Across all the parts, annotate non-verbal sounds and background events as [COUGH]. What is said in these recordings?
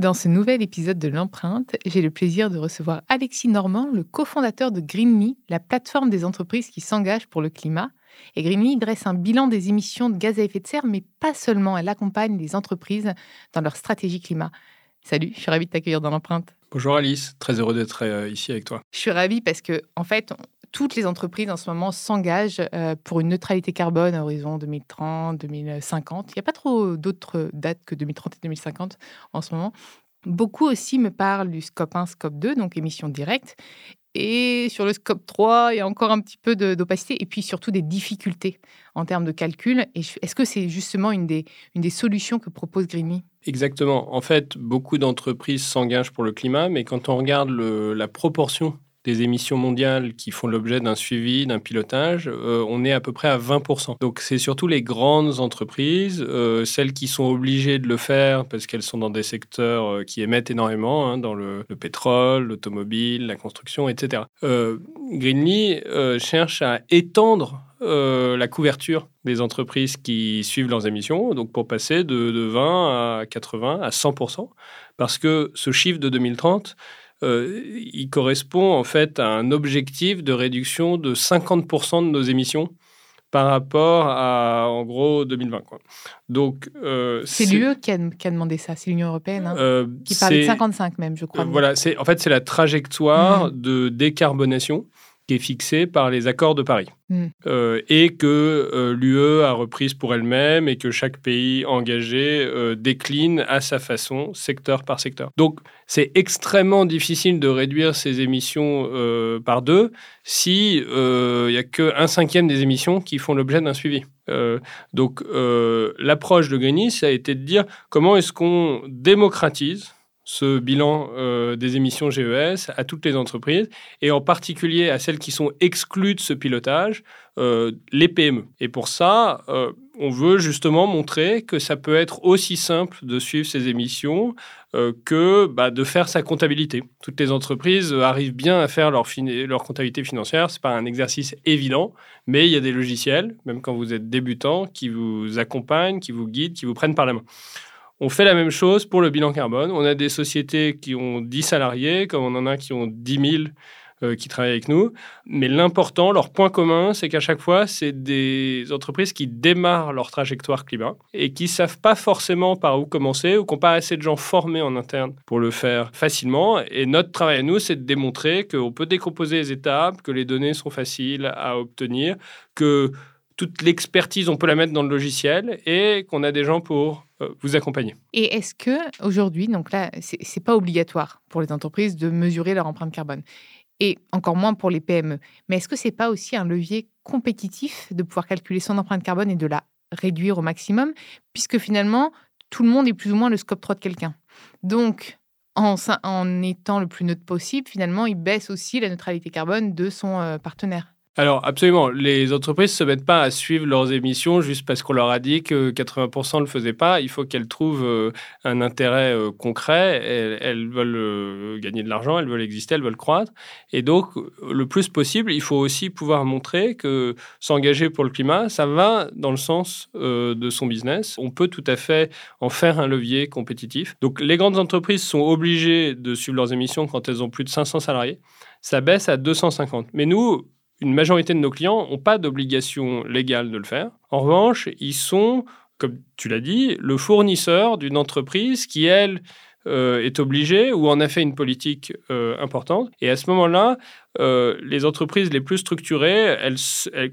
Dans ce nouvel épisode de l'empreinte, j'ai le plaisir de recevoir Alexis Normand, le cofondateur de Greenly, la plateforme des entreprises qui s'engagent pour le climat. Et Greenly dresse un bilan des émissions de gaz à effet de serre, mais pas seulement, elle accompagne les entreprises dans leur stratégie climat. Salut, je suis ravie de t'accueillir dans l'empreinte. Bonjour Alice, très heureux d'être euh, ici avec toi. Je suis ravie parce que, en fait, toutes les entreprises en ce moment s'engagent euh, pour une neutralité carbone à horizon 2030, 2050. Il n'y a pas trop d'autres dates que 2030 et 2050 en ce moment. Beaucoup aussi me parlent du scope 1, scope 2, donc émissions directes. Et sur le scope 3, il y a encore un petit peu d'opacité et puis surtout des difficultés en termes de calcul. Est-ce que c'est justement une des, solutions que propose Grimy Exactement. En fait, beaucoup d'entreprises s'engagent pour le climat, mais quand on regarde la proportion des émissions mondiales qui font l'objet d'un suivi, d'un pilotage, euh, on est à peu près à 20%. Donc c'est surtout les grandes entreprises, euh, celles qui sont obligées de le faire parce qu'elles sont dans des secteurs euh, qui émettent énormément, hein, dans le, le pétrole, l'automobile, la construction, etc. Greenly cherche à étendre la couverture des entreprises qui suivent leurs émissions, donc pour passer de 20 à 80 à 100%, parce que ce chiffre de 2030, euh, il correspond en fait à un objectif de réduction de 50% de nos émissions par rapport à, en gros, 2020. Quoi. Donc, euh, c'est l'UE qui a, demandé ça, c'est l'Union européenne, hein, euh, qui parle de 55 même, je crois. voilà, c'est en fait c'est la trajectoire mmh. de décarbonation qui est fixée par les accords de Paris mmh. euh, et que euh, l'UE a reprise pour elle-même et que chaque pays engagé euh, décline à sa façon, secteur par secteur. Donc c'est extrêmement difficile de réduire ces émissions par deux si il n'y a qu'un cinquième des émissions qui font l'objet d'un suivi. donc l'approche de Greenis ça a été de dire comment est-ce qu'on démocratise ce bilan euh, des émissions GES à toutes les entreprises et en particulier à celles qui sont exclues de ce pilotage, euh, les PME. Et pour ça, euh, on veut justement montrer que ça peut être aussi simple de suivre ces émissions que bah, de faire sa comptabilité. Toutes les entreprises arrivent bien à faire leur, leur comptabilité financière. Ce n'est pas un exercice évident, mais il y a des logiciels, même quand vous êtes débutant, qui vous accompagnent, qui vous guident, qui vous prennent par la main. On fait la même chose pour le bilan carbone. On a des sociétés qui ont 10 salariés, comme on en a qui ont 10 000 euh, qui travaillent avec nous. Mais l'important, leur point commun, c'est qu'à chaque fois, c'est des entreprises qui démarrent leur trajectoire climat et qui ne savent pas forcément par où commencer ou qui n'ont pas assez de gens formés en interne pour le faire facilement. Et notre travail à nous, c'est de démontrer qu'on peut décomposer les étapes, que les données sont faciles à obtenir, que toute l'expertise, on peut la mettre dans le logiciel et qu'on a des gens pour vous accompagner. Et est-ce que aujourd'hui, donc là, c'est pas obligatoire pour les entreprises de mesurer leur empreinte carbone et encore moins pour les PME. Mais est-ce que c'est pas aussi un levier compétitif de pouvoir calculer son empreinte carbone et de la réduire au maximum, puisque finalement tout le monde est plus ou moins le scope 3 de quelqu'un? Donc en, en étant le plus neutre possible, finalement, il baisse aussi la neutralité carbone de son euh, partenaire. Alors absolument, les entreprises ne se mettent pas à suivre leurs émissions juste parce qu'on leur a dit que 80% ne le faisaient pas. Il faut qu'elles trouvent euh, un intérêt euh, concret. Elles, veulent euh, gagner de l'argent, elles veulent exister, elles veulent croître. Et donc, le plus possible, il faut aussi pouvoir montrer que s'engager pour le climat, ça va dans le sens de son business. On peut tout à fait en faire un levier compétitif. Donc les grandes entreprises sont obligées de suivre leurs émissions quand elles ont plus de 500 salariés. Ça baisse à 250. Mais nous, une majorité de nos clients n'ont pas d'obligation légale de le faire. En revanche, ils sont, comme tu l'as dit, le fournisseur d'une entreprise qui, elle, euh, est obligée ou en a fait une politique euh, importante. Et à ce moment-là, euh, les entreprises les plus structurées,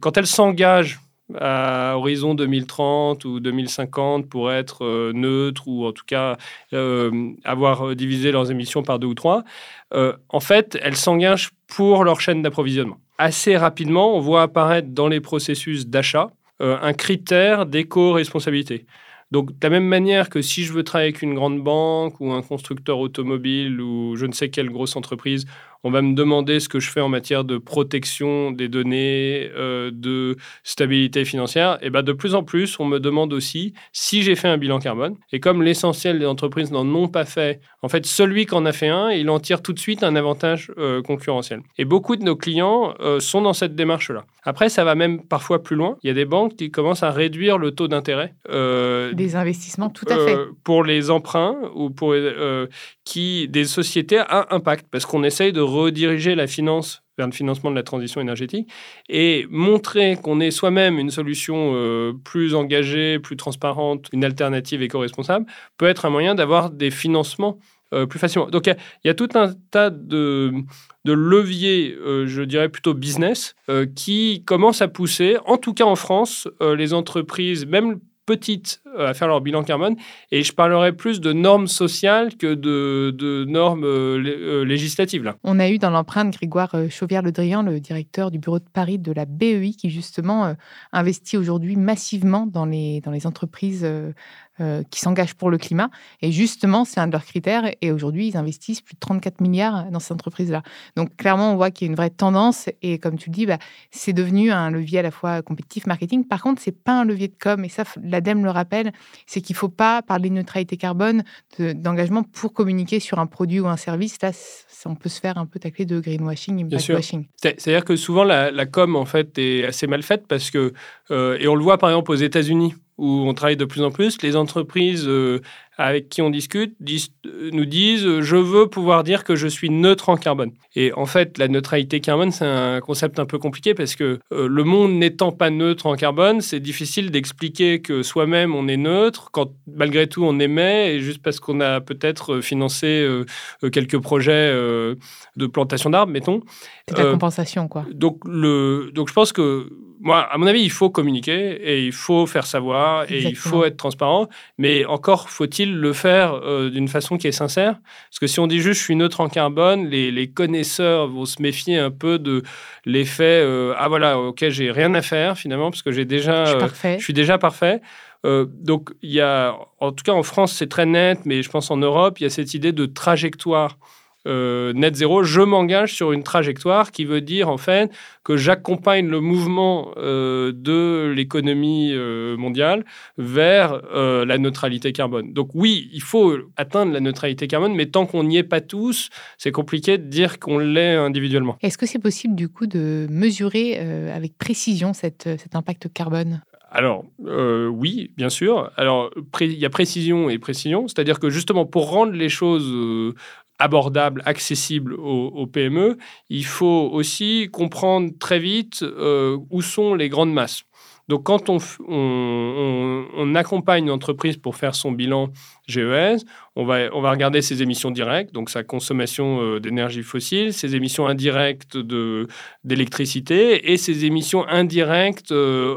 quand elles s'engagent à horizon 2030 ou 2050 pour être neutres ou en tout cas avoir divisé leurs émissions par deux ou trois, en fait, elles s'engagent pour leur chaîne d'approvisionnement assez rapidement, on voit apparaître dans les processus d'achat euh, un critère d'éco-responsabilité. Donc, de la même manière que si je veux travailler avec une grande banque ou un constructeur automobile ou je ne sais quelle grosse entreprise, on va me demander ce que je fais en matière de protection des données, euh, de stabilité financière, et ben de plus en plus, on me demande aussi si j'ai fait un bilan carbone. Et comme l'essentiel des entreprises n'en ont pas fait, en fait, celui qui en a fait un, il en tire tout de suite un avantage euh, concurrentiel. Et beaucoup de nos clients euh, sont dans cette démarche-là. Après, ça va même parfois plus loin. Il y a des banques qui commencent à réduire le taux d'intérêt. des investissements, tout à fait. Pour les emprunts ou pour qui des sociétés à impact, parce qu'on essaye de rediriger la finance vers le financement de la transition énergétique et montrer qu'on est soi-même une solution euh, plus engagée, plus transparente, une alternative éco-responsable, peut être un moyen d'avoir des financements euh, plus facilement. Donc il y, a tout un tas de, leviers, euh, je dirais plutôt business, qui commencent à pousser, en tout cas en France, les entreprises, même petites euh, à faire leur bilan carbone. Et je parlerai plus de normes sociales que de, normes euh, euh, législatives. Là. On a eu dans l'empreinte Grégoire Chauvière-Le Drian, le directeur du bureau de Paris de la BEI, qui justement investit aujourd'hui massivement dans les, dans les entreprises qui s'engagent pour le climat. Et justement, c'est un de leurs critères. Et aujourd'hui, ils investissent plus de 34 milliards dans ces entreprises-là. Donc, clairement, on voit qu'il y a une vraie tendance. Et comme tu le dis, bah, c'est devenu un levier à la fois compétitif, marketing. Par contre, c'est pas un levier de com. Et ça, l'ADEME le rappelle, c'est qu'il ne faut pas parler de neutralité carbone, d'engagement pour communiquer sur un produit ou un service. Là, on peut se faire un peu tacler de greenwashing et. C'est-à-dire que souvent, la, com, en fait, est assez mal faite parce que, euh, et on le voit par exemple aux États-Unis, où on travaille de plus en plus, les entreprises euh, avec qui on discute euh, nous disent euh, je veux pouvoir dire que je suis neutre en carbone. Et en fait, la neutralité carbone, c'est un concept un peu compliqué parce que le monde n'étant pas neutre en carbone, c'est difficile d'expliquer que soi-même on est neutre quand malgré tout on émet et juste parce qu'on a peut-être financé quelques projets de plantation d'arbres, mettons. C'est la compensation, quoi. Donc, le, donc je pense que moi, à mon avis, il faut communiquer et il faut faire savoir et il faut être transparent. Mais encore faut-il le faire euh, d'une façon qui est sincère. Parce que si on dit juste je suis neutre en carbone, les, connaisseurs vont se méfier un peu de l'effet euh, ah voilà, ok, j'ai rien à faire finalement parce que j'ai déjà, je suis, euh, je suis déjà parfait. donc il y a, en tout cas en France c'est très net, mais je pense en Europe il y a cette idée de trajectoire euh, net zéro, je m'engage sur une trajectoire qui veut dire en fait que j'accompagne le mouvement euh, de l'économie euh, mondiale vers la neutralité carbone. Donc oui, il faut atteindre la neutralité carbone, mais tant qu'on n'y est pas tous, c'est compliqué de dire qu'on l'est individuellement. Est-ce que c'est possible du coup de mesurer avec précision cet impact carbone? Alors, oui, bien sûr. Alors, il y a précision et précision, c'est-à-dire que justement, pour rendre les choses abordable, accessible aux, PME, il faut aussi comprendre très vite euh, où sont les grandes masses. Donc, quand on, accompagne une entreprise pour faire son bilan GES, on va, on va regarder ses émissions directes, donc sa consommation euh, d'énergie fossile, ses émissions indirectes d'électricité et ses émissions indirectes, euh,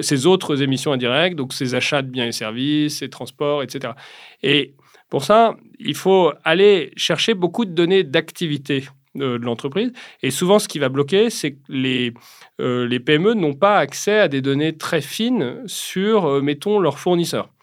ses autres émissions indirectes, donc ses achats de biens et services, ses transports, etc. Et pour ça, il faut aller chercher beaucoup de données d'activité de, l'entreprise. Et souvent, ce qui va bloquer, c'est que les, euh, PME n'ont pas accès à des données très fines sur, euh, mettons, leurs fournisseurs.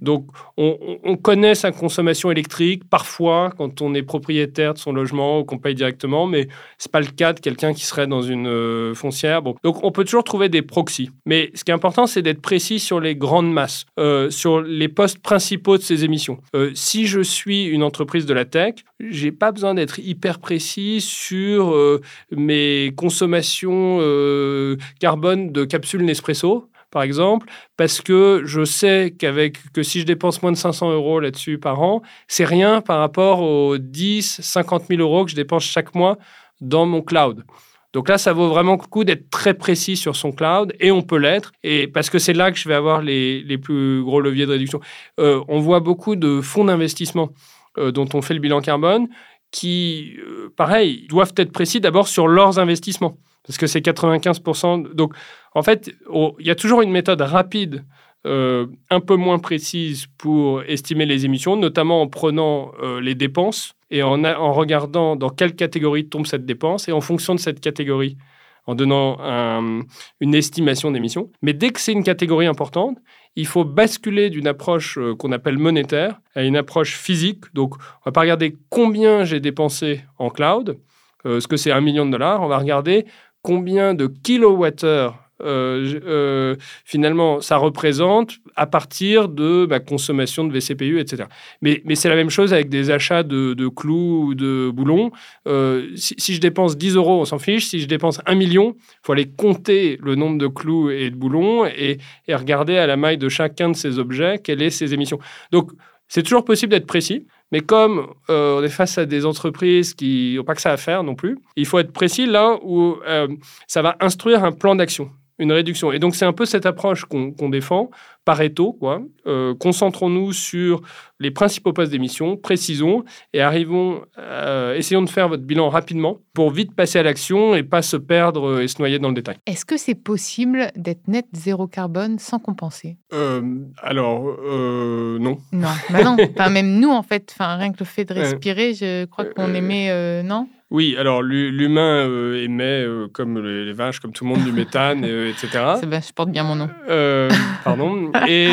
Donc, on, connaît sa consommation électrique parfois quand on est propriétaire de son logement ou qu'on paye directement, mais c'est pas le cas de quelqu'un qui serait dans une euh, foncière. Donc, on peut toujours trouver des proxys. Mais ce qui est important, c'est d'être précis sur les grandes masses, euh, sur les postes principaux de ces émissions. Euh, si je suis une entreprise de la tech, j'ai pas besoin d'être hyper précis sur mes consommations carbone de capsules Nespresso par exemple, parce que je sais qu'avec que si je dépense moins de 500 euros là-dessus par an, c'est rien par rapport aux 10, 50 000 euros que je dépense chaque mois dans mon cloud. Donc là, ça vaut vraiment le coup d'être très précis sur son cloud et on peut l'être et parce que c'est là que je vais avoir les, les plus gros leviers de réduction. Euh, on voit beaucoup de fonds d'investissement euh, dont on fait le bilan carbone qui, euh, pareil, doivent être précis d'abord sur leurs investissements parce que c'est 95%. Donc, en fait, il y a toujours une méthode rapide, euh, un peu moins précise pour estimer les émissions, notamment en prenant euh, les dépenses et en, en, regardant dans quelle catégorie tombe cette dépense et en fonction de cette catégorie, en donnant une estimation d'émissions. Mais dès que c'est une catégorie importante, il faut basculer d'une approche euh, qu'on appelle monétaire à une approche physique. Donc, on va pas regarder combien j'ai dépensé en cloud, ce que c'est un million de dollars. On va regarder combien de kilowattheures euh, euh, finalement ça représente à partir de ma consommation de VCPU, etc. Mais, c'est la même chose avec des achats de, clous ou de boulons. Euh, si, je dépense 10 euros, on s'en fiche. Si je dépense 1 million, il faut aller compter le nombre de clous et de boulons et, regarder à la maille de chacun de ces objets quelles sont ses émissions. Donc, c'est toujours possible d'être précis. Mais comme euh, on est face à des entreprises qui n'ont pas que ça à faire non plus, il faut être précis là où ça va instruire un plan d'action une réduction. Et donc, c'est un peu cette approche qu'on défend, Pareto, quoi. Euh, concentrons-nous sur les principaux postes d'émission, précisons et arrivons, euh, essayons de faire votre bilan rapidement pour vite passer à l'action et pas se perdre et se noyer dans le détail. Est-ce que c'est possible d'être net zéro carbone sans compenser? Euh, Alors, non. Non, bah non. [LAUGHS] enfin, même nous, en fait, enfin, rien que le fait de respirer, je crois qu'on émet, non? Oui, alors l'humain euh, émet, euh, comme les, vaches, comme tout le monde, du méthane, [LAUGHS] etc. je porte bien mon nom. Euh, [LAUGHS] pardon. Et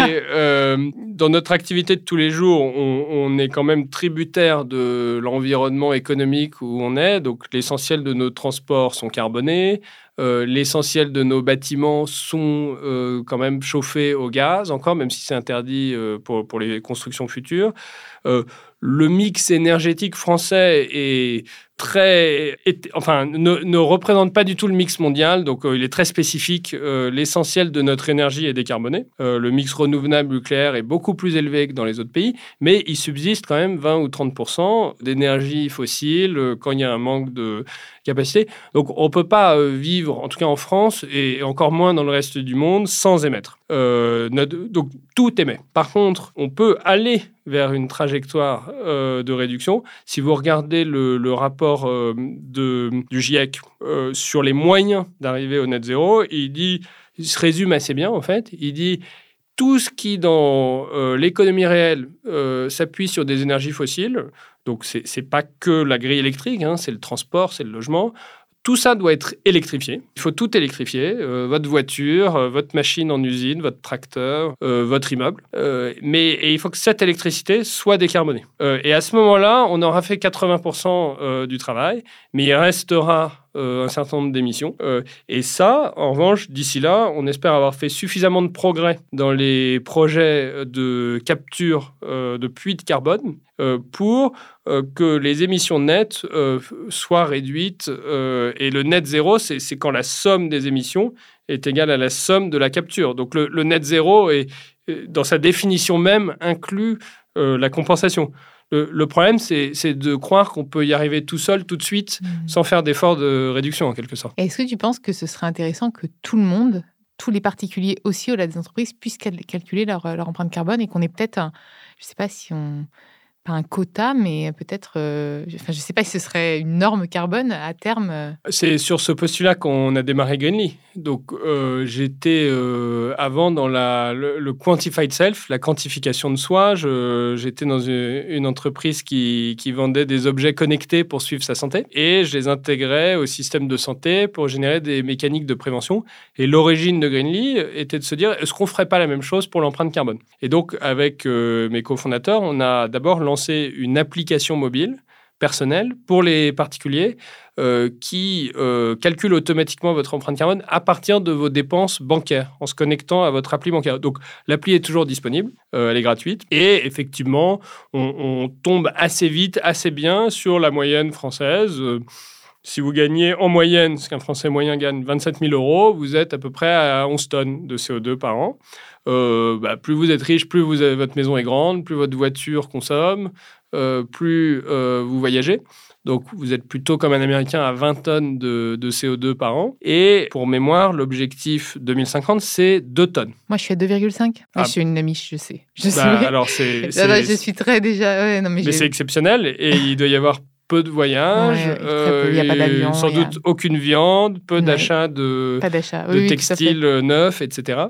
dans notre activité de tous les jours, on, est quand même tributaire de l'environnement économique où on est. Donc l'essentiel de nos transports sont carbonés. l'essentiel de nos bâtiments sont quand même chauffés au gaz, encore, même si c'est interdit pour, pour, les constructions futures. Le mix énergétique français est très, enfin, ne, représente pas du tout le mix mondial, donc euh, il est très spécifique. Euh, l'essentiel de notre énergie est décarboné. Euh, le mix renouvelable nucléaire est beaucoup plus élevé que dans les autres pays, mais il subsiste quand même 20 ou 30 d'énergie fossile quand il y a un manque de capacité. Donc on ne peut pas vivre, en tout cas en France, et encore moins dans le reste du monde, sans émettre. Donc tout émet. Par contre, on peut aller vers une trajectoire de réduction. Si vous regardez le rapport euh, du GIEC euh, sur les moyens d'arriver au net zéro. Il dit, il se résume assez bien en fait. Il dit tout ce qui dans euh, l'économie réelle s'appuie sur des énergies fossiles. Donc c'est pas que la grille électrique, hein, c'est le transport, c'est le logement. Tout ça doit être électrifié. Il faut tout électrifier. Euh, votre voiture, euh, votre machine en usine, votre tracteur, euh, votre immeuble. mais il faut que cette électricité soit décarbonée. et à ce moment-là, on aura fait 80% du travail, mais il restera un certain nombre d'émissions. et ça, en revanche, d'ici là, on espère avoir fait suffisamment de progrès dans les projets de capture de puits de carbone pour euh, que les émissions nettes euh, soient réduites. Euh, et le net zéro, c'est quand la somme des émissions est égale à la somme de la capture. Donc le, net zéro, est, dans sa définition même, inclut la compensation. Le, problème, c'est de croire qu'on peut y arriver tout seul, tout de suite, mmh. sans faire d'effort de réduction, en quelque sorte. Est-ce que tu penses que ce serait intéressant que tout le monde, tous les particuliers aussi au-delà des entreprises, puissent calculer leur, leur empreinte carbone et qu'on ait peut-être, je ne sais pas si on pas un quota, mais peut-être, euh, je ne sais pas si ce serait une norme carbone à terme. Euh. C'est sur ce postulat qu'on a démarré Greenly. Donc, euh, j'étais avant dans la, le, quantified self, la quantification de soi. J'étais dans une, entreprise qui, qui, vendait des objets connectés pour suivre sa santé et je les intégrais au système de santé pour générer des mécaniques de prévention. Et l'origine de Greenly était de se dire est-ce qu'on ferait pas la même chose pour l'empreinte carbone? Et donc, avec mes cofondateurs, on a d'abord lancé une application mobile personnelle pour les particuliers euh, qui euh, calcule automatiquement votre empreinte carbone à partir de vos dépenses bancaires en se connectant à votre appli bancaire. Donc l'appli est toujours disponible, euh, elle est gratuite et effectivement on, tombe assez vite, assez bien sur la moyenne française. Si vous gagnez en moyenne, ce qu'un Français moyen gagne 27 000 euros, vous êtes à peu près à 11 tonnes de CO2 par an. Euh, bah, plus vous êtes riche, plus vous avez, votre maison est grande, plus votre voiture consomme, euh, plus euh, vous voyagez. Donc, vous êtes plutôt comme un Américain à 20 tonnes de, CO2 par an. Et pour mémoire, l'objectif 2050, c'est 2 tonnes. Moi, je suis à 2,5. Ah. Je suis une amie, je sais. Je, bah, alors [LAUGHS] c'est, je suis très déjà. non, mais, mais c'est exceptionnel. Et il doit y avoir peu de voyages, a pas d'avion, sans doute aucune viande, peu d'achats de, de textiles neufs, etc.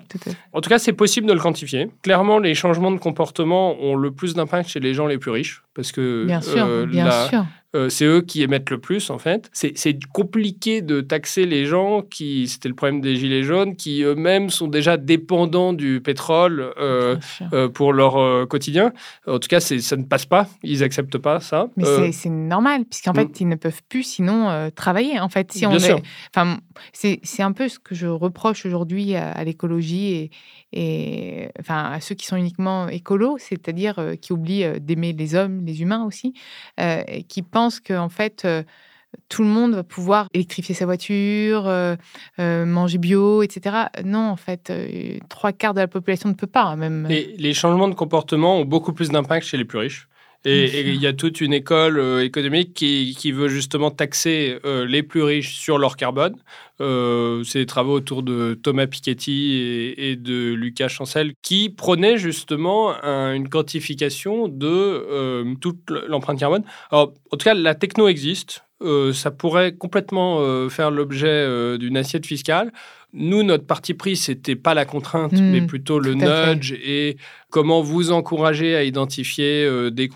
En tout cas, c'est possible de le quantifier. Clairement, les changements de comportement ont le plus d'impact chez les gens les plus riches, parce que bien sûr, euh, bien sûr. Euh, c'est eux qui émettent le plus, en fait. C'est compliqué de taxer les gens qui, c'était le problème des Gilets jaunes, qui eux-mêmes sont déjà dépendants du pétrole euh, euh, pour leur quotidien. En tout cas, ça ne passe pas. Ils n'acceptent pas ça. Mais c'est normal, puisqu'en fait, mm. ils ne peuvent plus sinon travailler. En fait, si on Enfin, c'est un peu ce que je reproche aujourd'hui à, l'écologie et, et enfin, à ceux qui sont uniquement écolos, c'est-à-dire qui oublient d'aimer les hommes, les humains aussi, qui pensent que en fait, tout le monde va pouvoir électrifier sa voiture, euh, euh, manger bio, etc. Non, en fait, trois quarts de la population ne peut pas. Même. les changements de comportement ont beaucoup plus d'impact chez les plus riches. Et il y a toute une école économique qui, qui, veut justement taxer les plus riches sur leur carbone. C'est des travaux autour de Thomas Piketty et, et de Lucas Chancel qui prônaient justement une quantification de toute l'empreinte carbone. Alors, en tout cas, la techno existe. ça pourrait complètement faire l'objet d'une assiette fiscale. Nous, notre parti pris, c'était pas la contrainte, hmm, mais plutôt le nudge et comment vous encourager à identifier euh, des,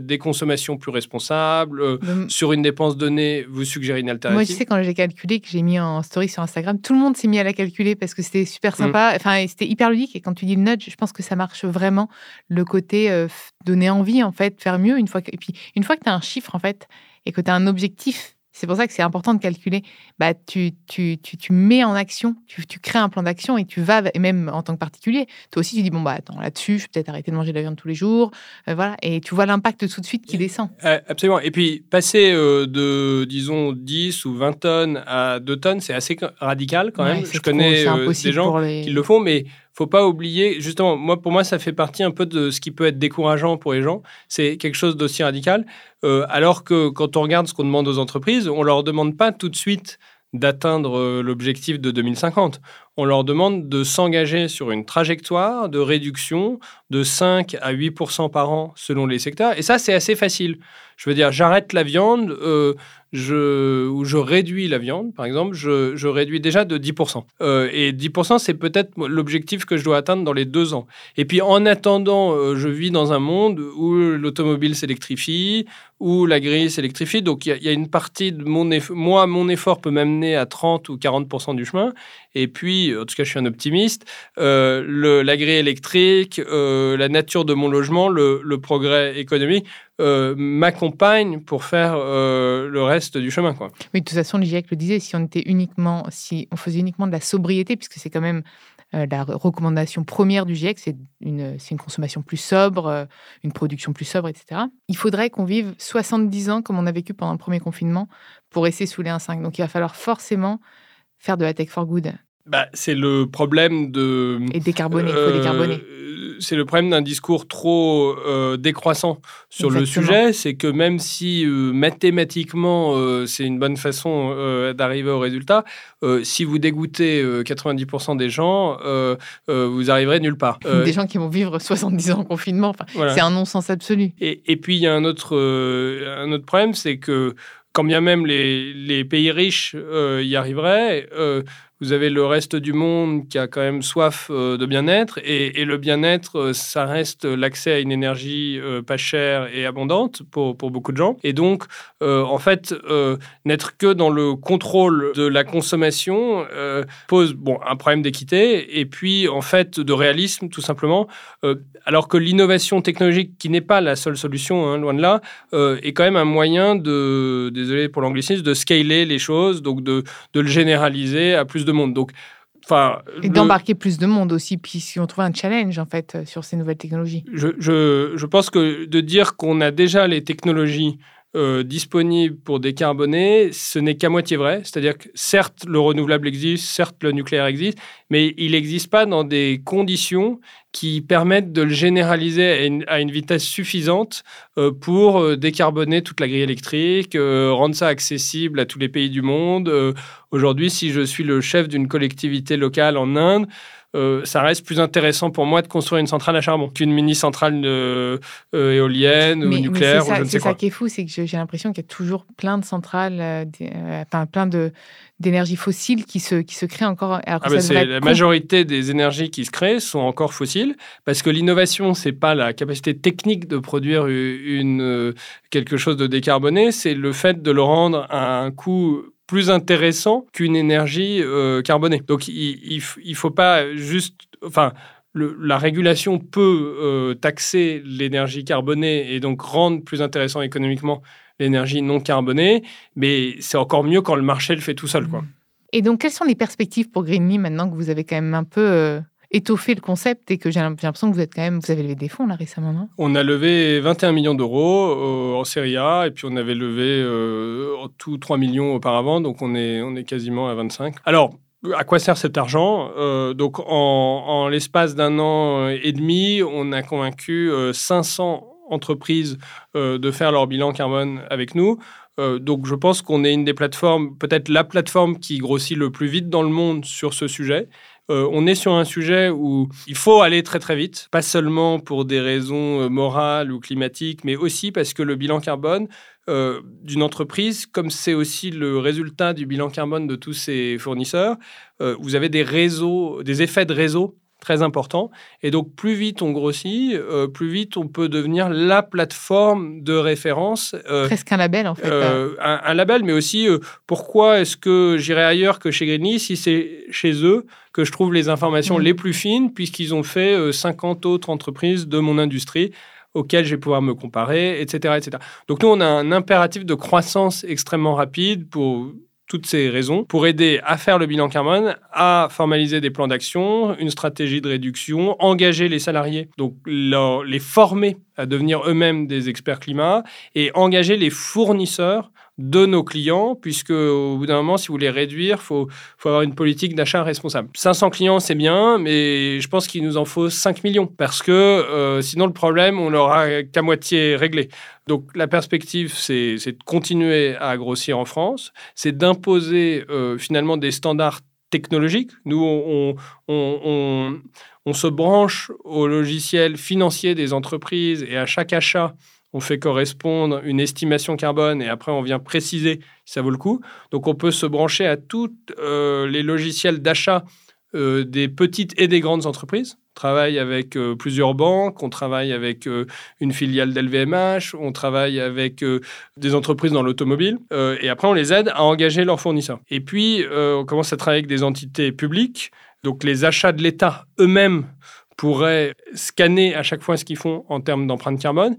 des, consommations plus responsables. Euh, sur une dépense donnée, vous suggérez une alternative. Moi, je sais, quand j'ai calculé, que j'ai mis en story sur Instagram, tout le monde s'est mis à la calculer parce que c'était super sympa. Hmm. Enfin, c'était hyper ludique. Et quand tu dis le nudge, je pense que ça marche vraiment. Le côté euh, donner envie, en fait, faire mieux. Une fois que... Et puis, une fois que tu as un chiffre, en fait, et que tu as un objectif c'est pour ça que c'est important de calculer. Bah, tu, tu, tu, tu mets en action, tu, tu crées un plan d'action et tu vas, et même en tant que particulier, toi aussi, tu dis bon, bah, attends, là-dessus, je vais peut-être arrêter de manger de la viande tous les jours. Euh, voilà. Et tu vois l'impact tout de suite qui descend. Euh, absolument. Et puis, passer euh, de, disons, 10 ou 20 tonnes à 2 tonnes, c'est assez radical quand même. je connais des gens qui le font, mais faut pas oublier, justement, moi, pour moi, ça fait partie un peu de ce qui peut être décourageant pour les gens. C'est quelque chose d'aussi radical. Euh, alors que quand on regarde ce qu'on demande aux entreprises, on leur demande pas tout de suite d'atteindre euh, l'objectif de 2050. On leur demande de s'engager sur une trajectoire de réduction de 5 à 8 par an selon les secteurs. Et ça, c'est assez facile. Je veux dire, j'arrête la viande, euh, je, ou je réduis la viande, par exemple, je, réduis déjà de 10%. Euh, et 10%, c'est peut-être l'objectif que je dois atteindre dans les deux ans. Et puis, en attendant, euh, je vis dans un monde où l'automobile s'électrifie, où la grille s'électrifie. Donc, il y, a une partie de mon effort. Moi, mon effort peut m'amener à 30 ou 40% du chemin. Et puis, en tout cas, je suis un optimiste, euh, le, la grille électrique, la nature de mon logement, le, progrès économique euh, m'accompagne pour faire euh, le reste du chemin. Quoi. Oui, de toute façon, le GIEC le disait, si on était uniquement, si on faisait uniquement de la sobriété, puisque c'est quand même euh, la recommandation première du GIEC, c'est une, une consommation plus sobre, une production plus sobre, etc. Il faudrait qu'on vive 70 ans comme on a vécu pendant le premier confinement pour rester sous les 1,5. Donc il va falloir forcément faire de la tech for good. Bah, c'est le problème de... Et décarboner, il faut décarboner c'est le problème d'un discours trop décroissant sur le sujet, c'est que même si mathématiquement c'est une bonne façon d'arriver au résultat, si vous dégoûtez 90% des gens, vous arriverez nulle part. [LAUGHS] des gens qui vont vivre 70 ans en confinement, c'est un non-sens absolu. Et, et, puis il y a un autre, un autre problème, c'est que quand bien même les, les pays riches euh, y arriveraient, euh, vous avez le reste du monde qui a quand même soif euh, de bien-être. Et, le bien-être, euh, ça reste l'accès à une énergie euh, pas chère et abondante pour, beaucoup de gens. Et donc, en fait, n'être que dans le contrôle de la consommation pose bon, un problème d'équité et puis, en fait, de réalisme, tout simplement. alors que l'innovation technologique, qui n'est pas la seule solution, hein, loin de là, est quand même un moyen de, désolé pour l'anglicisme, de scaler les choses, donc de le généraliser à plus de monde. Donc, Enfin, et d'embarquer plus de monde aussi, puisqu'on trouve un challenge en fait euh, sur ces nouvelles technologies. Je, je, je pense que de dire qu'on a déjà les technologies euh, disponible pour décarboner, ce n'est qu'à moitié vrai. C'est-à-dire que certes, le renouvelable existe, certes, le nucléaire existe, mais il n'existe pas dans des conditions qui permettent de le généraliser à une, vitesse suffisante euh, pour euh, décarboner toute la grille électrique, rendre ça accessible à tous les pays du monde. Aujourd'hui, si je suis le chef d'une collectivité locale en Inde, euh, ça reste plus intéressant pour moi de construire une centrale à charbon qu'une mini-centrale euh, éolienne ou nucléaire ou je ne sais quoi. C'est ça qui est fou, c'est que j'ai l'impression qu'il y a toujours plein de centrales, euh, enfin plein de d'énergie fossile qui se, qui se créent encore. Ah la majorité des énergies qui se créent sont encore fossiles parce que l'innovation, c'est pas la capacité technique de produire une, quelque chose de décarboné, c'est le fait de le rendre à un coût plus intéressant qu'une énergie euh, carbonée. Donc il ne faut pas juste... Enfin, la régulation peut euh, taxer l'énergie carbonée et donc rendre plus intéressant économiquement l'énergie non carbonée, mais c'est encore mieux quand le marché le fait tout seul. Et donc, quelles sont les perspectives pour Greenme maintenant que vous avez quand même un peu euh, étoffer le concept et que j'ai l'impression que vous avez levé des fonds là récemment, On a levé 21 millions d'euros euh, en série A et puis on avait levé euh, en tout 3 millions auparavant, donc on est, on est quasiment à 25. Alors, à quoi sert cet argent? Euh, Donc, en, en l'espace d'un an et demi, on a convaincu 500 entreprises de faire leur bilan carbone avec nous. Donc, je pense qu'on est une des plateformes, peut-être la plateforme qui grossit le plus vite dans le monde sur ce sujet. Euh, on est sur un sujet où il faut aller très très vite, pas seulement pour des raisons euh, morales ou climatiques, mais aussi parce que le bilan carbone euh, d'une entreprise, comme c'est aussi le résultat du bilan carbone de tous ses fournisseurs, vous avez des réseaux, des effets de réseau très important. Et donc, plus vite on grossit, euh, plus vite on peut devenir la plateforme de référence. Euh, Presque un label, en fait. Euh, un, label, mais aussi pourquoi est-ce que j'irai ailleurs que chez Greenly si c'est chez eux que je trouve les informations mm. les plus fines, puisqu'ils ont fait 50 autres entreprises de mon industrie auxquelles je vais pouvoir me comparer, etc., etc. Donc nous, on a un impératif de croissance extrêmement rapide pour toutes ces raisons pour aider à faire le bilan carbone, à formaliser des plans d'action, une stratégie de réduction, engager les salariés, donc les former à devenir eux-mêmes des experts climat et engager les fournisseurs de nos clients, puisque au bout d'un moment, si vous voulez réduire, il faut, faut, avoir une politique d'achat responsable. 500 clients, c'est bien, mais je pense qu'il nous en faut 5 millions, parce que euh, sinon le problème, on l'aura qu'à moitié réglé. Donc la perspective, c'est de continuer à grossir en France, c'est d'imposer euh, finalement des standards technologiques. Nous, on, on, on se branche au logiciel financier des entreprises et à chaque achat, on fait correspondre une estimation carbone et après on vient préciser si ça vaut le coup. Donc on peut se brancher à tous euh, les logiciels d'achat euh, des petites et des grandes entreprises. On travaille avec euh, plusieurs banques, on travaille avec une filiale d'LVMH, on travaille avec des entreprises dans l'automobile et après on les aide à engager leurs fournisseurs. Et puis on commence à travailler avec des entités publiques. Donc les achats de l'État eux-mêmes pourraient scanner à chaque fois ce qu'ils font en termes d'empreinte carbone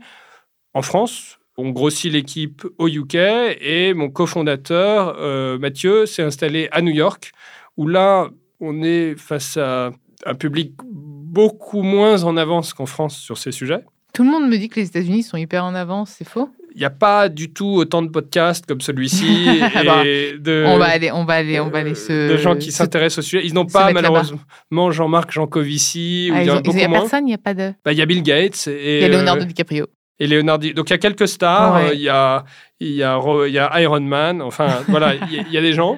en France. On grossit l'équipe au UK et mon cofondateur, euh, Mathieu, s'est installé à New York, où là, on est face à un public beaucoup moins en avance qu'en France sur ces sujets. Tout le monde me dit que les États-Unis sont hyper en avance, c'est faux? Il n'y a pas du tout autant de podcasts comme celui-ci. Ah bah, on va aller, on va aller, on va aller se. De gens qui s'intéressent au sujet. Ils n'ont pas malheureusement Jean-Marc Jancovici. Ah, il n'y a, personne, il n'y a pas de. Bah, il y a Bill Gates. Et, il y a Leonardo DiCaprio. Et Leonardo. Donc il y a quelques stars. Il y a, y a, y a Iron Man. Enfin voilà, il y, a des gens.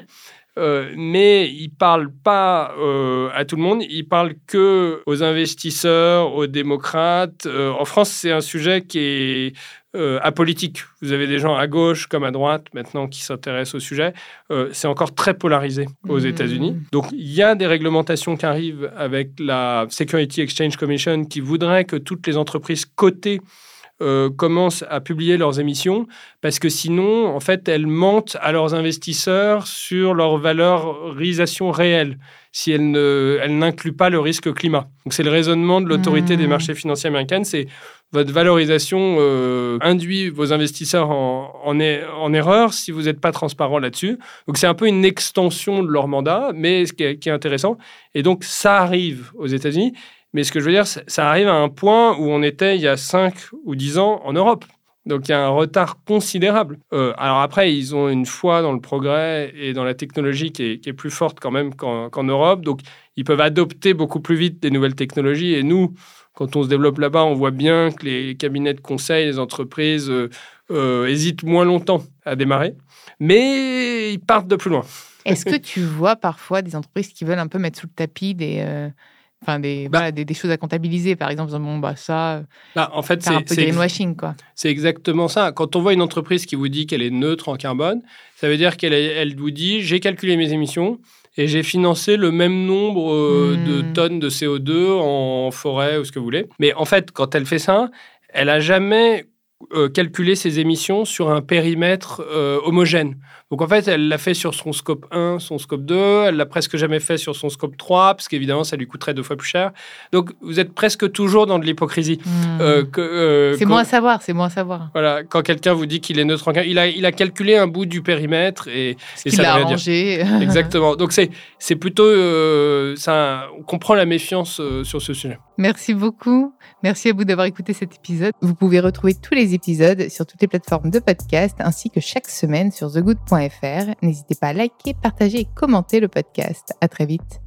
Euh, mais il parle pas euh, à tout le monde, il parle que aux investisseurs, aux démocrates. Euh, en France, c'est un sujet qui est apolitique. Vous avez des gens à gauche comme à droite maintenant qui s'intéressent au sujet. c'est encore très polarisé aux mmh. États-Unis. Donc il y a des réglementations qui arrivent avec la Security Exchange Commission qui voudrait que toutes les entreprises cotées euh, commencent à publier leurs émissions parce que sinon, en fait, elles mentent à leurs investisseurs sur leur valorisation réelle si elles, ne, n'incluent pas le risque climat. Donc c'est le raisonnement de l'autorité des mmh. marchés financiers américains, c'est votre valorisation euh, induit vos investisseurs en, en erreur si vous n'êtes pas transparent là-dessus. Donc c'est un peu une extension de leur mandat, mais ce qui est, qui est intéressant. Et donc ça arrive aux États-Unis. Mais ce que je veux dire, ça arrive à un point où on était il y a 5 ou 10 ans en Europe. Donc il y a un retard considérable. Euh, alors après, ils ont une foi dans le progrès et dans la technologie qui est, plus forte quand même qu'en Europe. Donc ils peuvent adopter beaucoup plus vite des nouvelles technologies. Et nous, quand on se développe là-bas, on voit bien que les cabinets de conseil, les entreprises euh, euh, hésitent moins longtemps à démarrer. Mais ils partent de plus loin. Est-ce que tu vois parfois des entreprises qui veulent un peu mettre sous le tapis des Enfin, des, bah des, choses à comptabiliser, par exemple, bon, bah, ça, bah, en fait, c'est un peu greenwashing, quoi. C'est exactement ça. Quand on voit une entreprise qui vous dit qu'elle est neutre en carbone, ça veut dire qu'elle elle vous dit j'ai calculé mes émissions et j'ai financé le même nombre euh, de hmm. tonnes de CO2 en forêt ou ce que vous voulez. Mais en fait, quand elle fait ça, elle a jamais euh, calculer ses émissions sur un périmètre euh, homogène. Donc en fait, elle l'a fait sur son scope 1, son scope 2, elle l'a presque jamais fait sur son scope 3, parce qu'évidemment, ça lui coûterait deux fois plus cher. Donc vous êtes presque toujours dans de l'hypocrisie. Hmm. Euh, c'est moins à savoir, c'est moins à savoir. Voilà, quand quelqu'un vous dit qu'il est neutre en il a, il a calculé un bout du périmètre et, et ça l'a arrangé. [LAUGHS] Exactement. Donc c'est, c'est plutôt, ça, on comprend la méfiance sur ce sujet. Merci beaucoup. Merci à vous d'avoir écouté cet épisode. Vous pouvez retrouver tous les épisodes sur toutes les plateformes de podcast ainsi que chaque semaine sur thegood.fr. N'hésitez pas à liker, partager et commenter le podcast. À très vite.